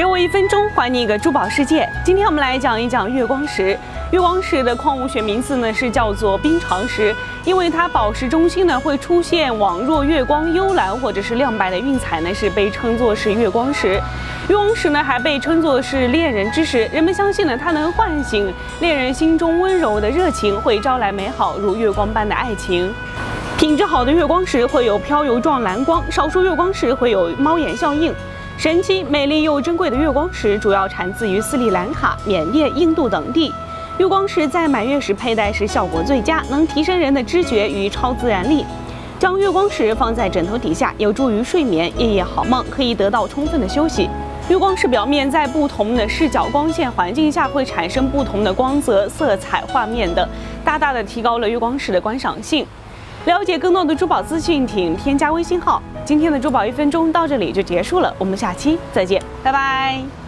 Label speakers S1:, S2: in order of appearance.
S1: 给我一分钟，还你一个珠宝世界。今天我们来讲一讲月光石。月光石的矿物学名字呢是叫做冰长石，因为它宝石中心呢会出现网若月光、幽蓝或者是亮白的晕彩呢，是被称作是月光石。月光石呢还被称作是恋人之石，人们相信呢它能唤醒恋人心中温柔的热情，会招来美好如月光般的爱情。品质好的月光石会有飘油状蓝光，少数月光石会有猫眼效应。神奇、美丽又珍贵的月光石主要产自于斯里兰卡、缅甸、印度等地。月光石在满月时佩戴时效果最佳，能提升人的知觉与超自然力。将月光石放在枕头底下，有助于睡眠、夜夜好梦，可以得到充分的休息。月光石表面在不同的视角光线环境下会产生不同的光泽、色彩、画面等，大大的提高了月光石的观赏性。了解更多的珠宝资讯，请添加微信号。今天的珠宝一分钟到这里就结束了，我们下期再见，拜拜。